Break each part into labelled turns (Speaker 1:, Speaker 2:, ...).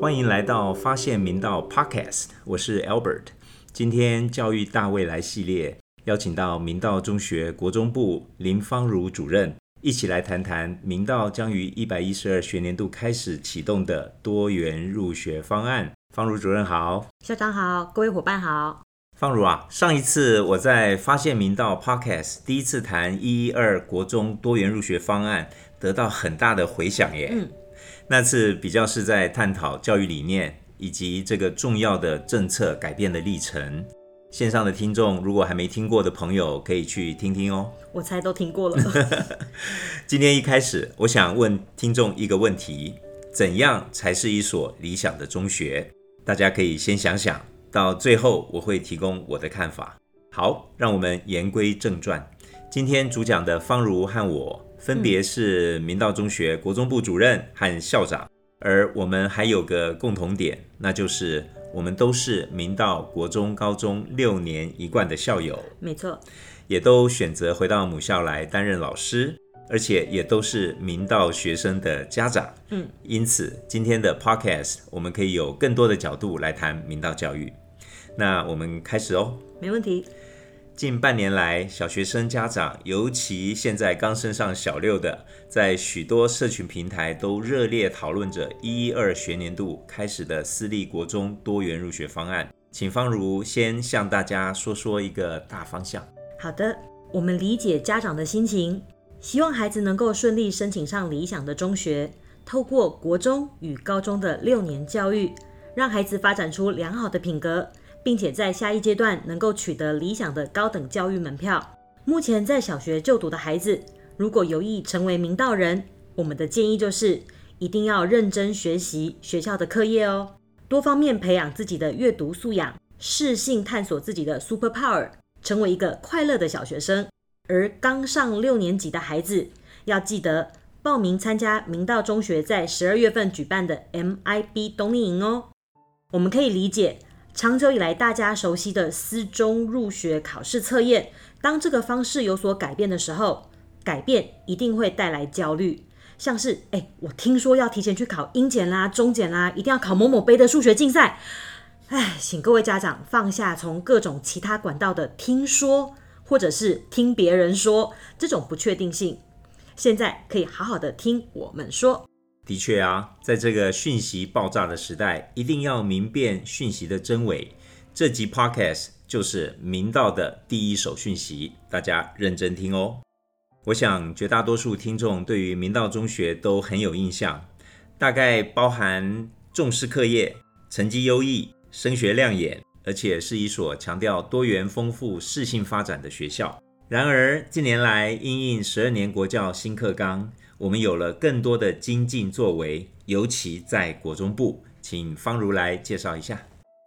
Speaker 1: 欢迎来到发现明道 Podcast，我是 Albert。今天教育大未来系列邀请到明道中学国中部林芳如主任，一起来谈谈明道将于一百一十二学年度开始启动的多元入学方案。芳如主任好，
Speaker 2: 校长好，各位伙伴好。
Speaker 1: 芳如啊，上一次我在发现明道 Podcast 第一次谈一一二国中多元入学方案，得到很大的回响耶。
Speaker 2: 嗯，
Speaker 1: 那次比较是在探讨教育理念以及这个重要的政策改变的历程。线上的听众如果还没听过的朋友，可以去听听哦。
Speaker 2: 我猜都听过了。
Speaker 1: 今天一开始，我想问听众一个问题：怎样才是一所理想的中学？大家可以先想想，到最后我会提供我的看法。好，让我们言归正传。今天主讲的方如和我分别是明道中学国中部主任和校长，而我们还有个共同点，那就是我们都是明道国中、高中六年一贯的校友。
Speaker 2: 没错，
Speaker 1: 也都选择回到母校来担任老师，而且也都是明道学生的家长。
Speaker 2: 嗯，
Speaker 1: 因此今天的 podcast 我们可以有更多的角度来谈明道教育。那我们开始哦。
Speaker 2: 没问题。
Speaker 1: 近半年来，小学生家长，尤其现在刚升上小六的，在许多社群平台都热烈讨论着一一二学年度开始的私立国中多元入学方案。请方如先向大家说说一个大方向。
Speaker 2: 好的，我们理解家长的心情，希望孩子能够顺利申请上理想的中学，透过国中与高中的六年教育，让孩子发展出良好的品格，并且在下一阶段能够取得理想的高等教育门票。目前在小学就读的孩子，如果有意成为明道人，我们的建议就是一定要认真学习学校的课业哦，多方面培养自己的阅读素养，适性探索自己的 super power，成为一个快乐的小学生。而刚上六年级的孩子，要记得报名参加明道中学在十二月份举办的 MIB 冬令营哦。我们可以理解，长久以来大家熟悉的私中入学考试测验，当这个方式有所改变的时候，改变一定会带来焦虑。像是，哎，我听说要提前去考英检啦、中检啦，一定要考某某杯的数学竞赛。哎，请各位家长放下从各种其他管道的听说，或者是听别人说这种不确定性，现在可以好好的听我们说。
Speaker 1: 的确啊，在这个讯息爆炸的时代，一定要明辨讯息的真伪。这集 podcast 就是明道的第一手讯息，大家认真听哦。我想绝大多数听众对于明道中学都很有印象，大概包含重视课业、成绩优异、升学亮眼，而且是一所强调多元丰富、适性发展的学校。然而近年来，因应十二年国教新课纲，我们有了更多的精进作为，尤其在国中部，请方如来介绍一下。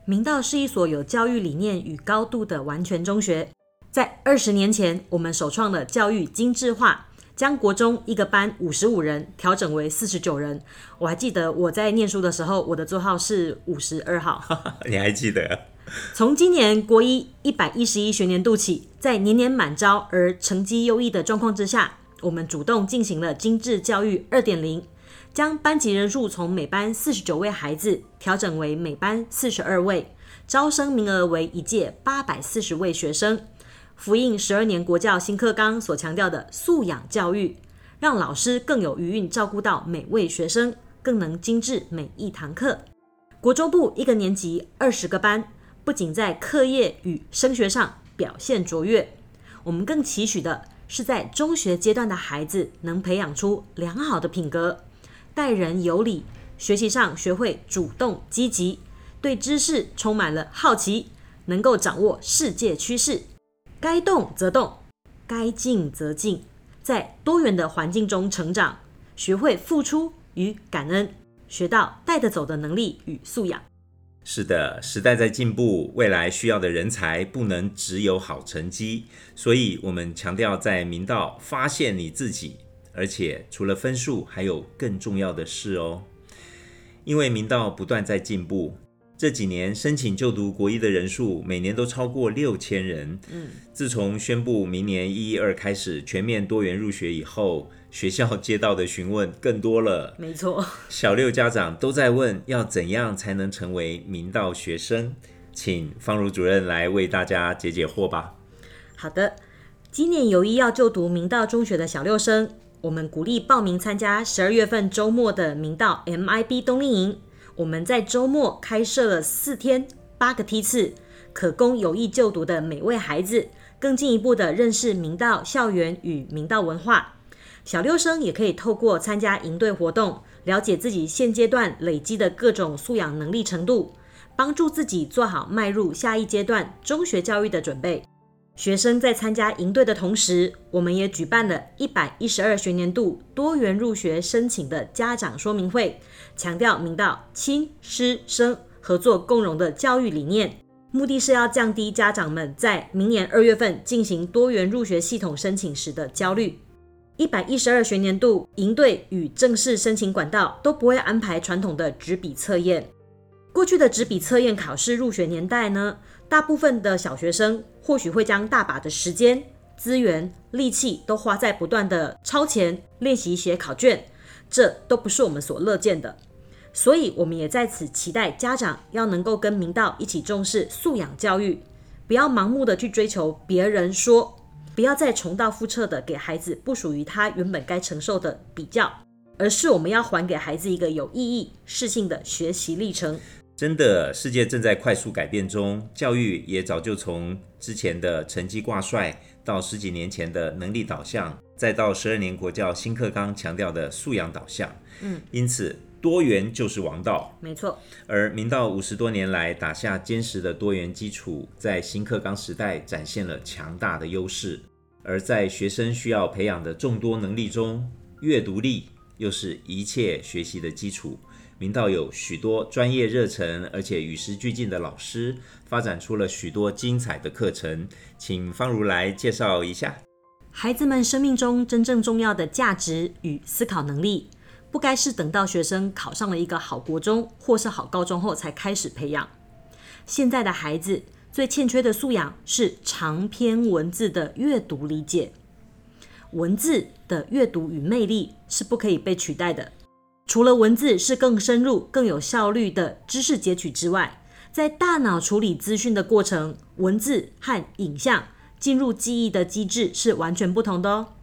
Speaker 2: 明道是一所有教育理念与高度的完全中学。在二十年前，我们首创了教育精致化，将国中一个班五十五人调整为四十九人。我还记得我在念书的时候，我的座号是五十二号。
Speaker 1: 你还记得？
Speaker 2: 从今年国一一百一十一学年度起，在年年满招而成绩优异的状况之下，我们主动进行了精致教育二点零，将班级人数从每班四十九位孩子调整为每班四十二位，招生名额为一届八百四十位学生。复印十二年国教新课纲所强调的素养教育，让老师更有余韵照顾到每位学生，更能精致每一堂课。国中部一个年级二十个班，不仅在课业与升学上表现卓越，我们更期许的是在中学阶段的孩子能培养出良好的品格，待人有礼，学习上学会主动积极，对知识充满了好奇，能够掌握世界趋势。该动则动，该静则静，在多元的环境中成长，学会付出与感恩，学到带得走的能力与素养。
Speaker 1: 是的，时代在进步，未来需要的人才不能只有好成绩，所以我们强调在明道发现你自己，而且除了分数，还有更重要的事哦。因为明道不断在进步，这几年申请就读国一的人数每年都超过六千人。嗯，自从宣布明年一一二开始全面多元入学以后，学校接到的询问更多了。
Speaker 2: 没错，
Speaker 1: 小六家长都在问要怎样才能成为明道学生，请方如主任来为大家解解惑吧。
Speaker 2: 好的，今年有意要就读明道中学的小六生，我们鼓励报名参加十二月份周末的明道 MIB 冬令营。我们在周末开设了四天八个梯次，可供有意就读的每位孩子更进一步的认识明道校园与明道文化。小六生也可以透过参加营队活动，了解自己现阶段累积的各种素养能力程度，帮助自己做好迈入下一阶段中学教育的准备。学生在参加营队的同时，我们也举办了一百一十二学年度多元入学申请的家长说明会，强调明道亲师生合作共融的教育理念，目的是要降低家长们在明年二月份进行多元入学系统申请时的焦虑。一百一十二学年度营队与正式申请管道都不会安排传统的纸笔测验。过去的纸笔测验考试入学年代呢，大部分的小学生或许会将大把的时间、资源、力气都花在不断的超前练习写考卷，这都不是我们所乐见的。所以，我们也在此期待家长要能够跟明道一起重视素养教育，不要盲目的去追求别人说。不要再重蹈覆辙的给孩子不属于他原本该承受的比较，而是我们要还给孩子一个有意义、适性的学习历程。
Speaker 1: 真的，世界正在快速改变中，教育也早就从之前的成绩挂帅，到十几年前的能力导向，再到十二年国教新课纲强调的素养导向。嗯，因此多元就是王道。
Speaker 2: 没错。
Speaker 1: 而明道五十多年来打下坚实的多元基础，在新课纲时代展现了强大的优势。而在学生需要培养的众多能力中，阅读力又是一切学习的基础。明道有许多专业热忱而且与时俱进的老师，发展出了许多精彩的课程。请方如来介绍一下。
Speaker 2: 孩子们生命中真正重要的价值与思考能力，不该是等到学生考上了一个好国中或是好高中后才开始培养。现在的孩子。最欠缺的素养是长篇文字的阅读理解。文字的阅读与魅力是不可以被取代的。除了文字是更深入、更有效率的知识截取之外，在大脑处理资讯的过程，文字和影像进入记忆的机制是完全不同的哦。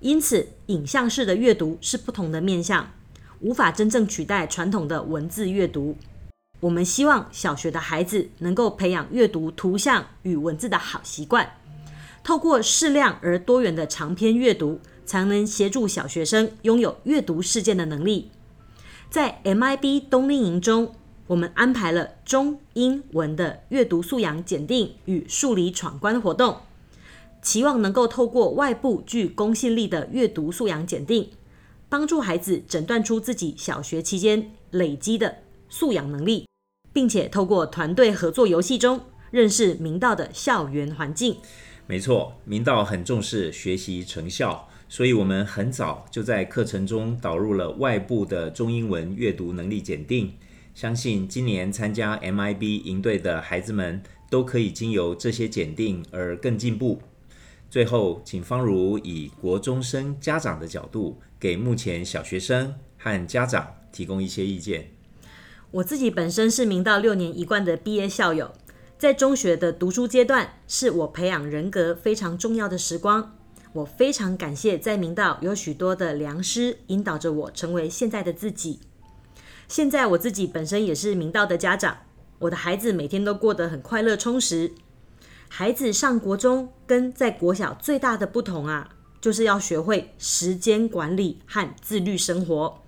Speaker 2: 因此，影像式的阅读是不同的面向，无法真正取代传统的文字阅读。我们希望小学的孩子能够培养阅读图像与文字的好习惯，透过适量而多元的长篇阅读，才能协助小学生拥有阅读事件的能力。在 MIB 冬令营中，我们安排了中英文的阅读素养检定与数理闯关活动，期望能够透过外部具公信力的阅读素养检定，帮助孩子诊断出自己小学期间累积的素养能力。并且透过团队合作游戏中认识明道的校园环境。
Speaker 1: 没错，明道很重视学习成效，所以我们很早就在课程中导入了外部的中英文阅读能力检定。相信今年参加 MIB 营队的孩子们都可以经由这些检定而更进步。最后，请方如以国中生家长的角度，给目前小学生和家长提供一些意见。
Speaker 2: 我自己本身是明道六年一贯的毕业校友，在中学的读书阶段是我培养人格非常重要的时光。我非常感谢在明道有许多的良师引导着我成为现在的自己。现在我自己本身也是明道的家长，我的孩子每天都过得很快乐充实。孩子上国中跟在国小最大的不同啊，就是要学会时间管理和自律生活，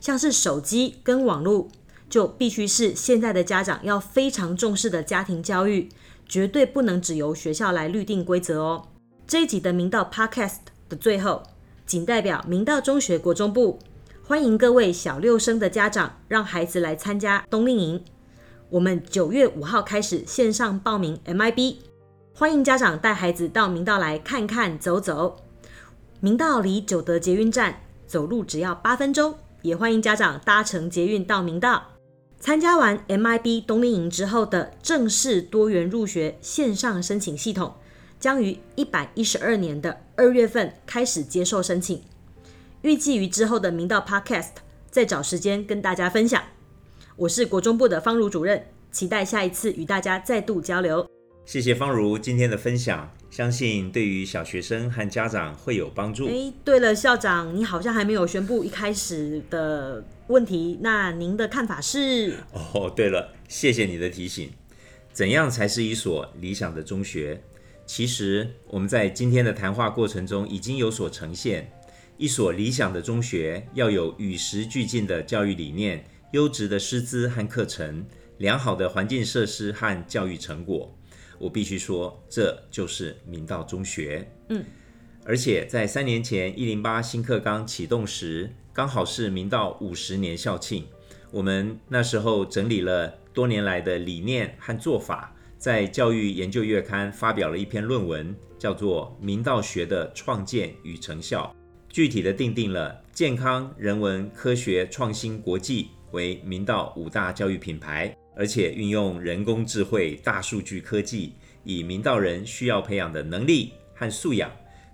Speaker 2: 像是手机跟网络。就必须是现在的家长要非常重视的家庭教育，绝对不能只由学校来律定规则哦。这一集的明道 Podcast 的最后，仅代表明道中学国中部，欢迎各位小六生的家长让孩子来参加冬令营。我们九月五号开始线上报名 MIB，欢迎家长带孩子到明道来看看走走。明道离九德捷运站走路只要八分钟，也欢迎家长搭乘捷运到明道。参加完 MIB 冬令营之后的正式多元入学线上申请系统，将于一百一十二年的二月份开始接受申请。预计于之后的明道 Podcast 再找时间跟大家分享。我是国中部的方如主任，期待下一次与大家再度交流。
Speaker 1: 谢谢方如今天的分享，相信对于小学生和家长会有帮助。
Speaker 2: 哎，对了，校长，你好像还没有宣布一开始的问题，那您的看法是？
Speaker 1: 哦，对了，谢谢你的提醒。怎样才是一所理想的中学？其实我们在今天的谈话过程中已经有所呈现。一所理想的中学要有与时俱进的教育理念、优质的师资和课程、良好的环境设施和教育成果。我必须说，这就是明道中学。
Speaker 2: 嗯，
Speaker 1: 而且在三年前一零八新课纲启动时，刚好是明道五十年校庆。我们那时候整理了多年来的理念和做法，在教育研究月刊发表了一篇论文，叫做《明道学的创建与成效》，具体的定定了健康、人文、科学、创新、国际为明道五大教育品牌。而且运用人工智慧、大数据科技，以明道人需要培养的能力和素养，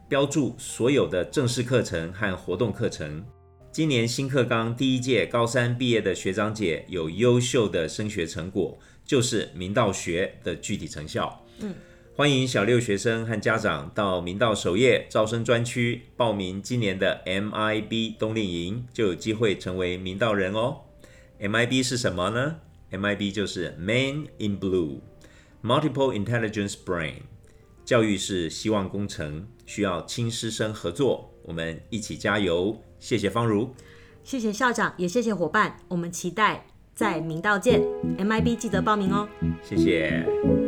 Speaker 1: 标注所有的正式课程和活动课程。今年新课纲第一届高三毕业的学长姐有优秀的升学成果，就是明道学的具体成效。
Speaker 2: 嗯，
Speaker 1: 欢迎小六学生和家长到明道首页招生专区报名今年的 MIB 冬令营，就有机会成为明道人哦。MIB 是什么呢？MIB 就是 Man in Blue，Multiple Intelligence Brain。教育是希望工程，需要亲师生合作，我们一起加油。谢谢方如，
Speaker 2: 谢谢校长，也谢谢伙伴。我们期待在明道见，MIB 记得报名哦。
Speaker 1: 谢谢。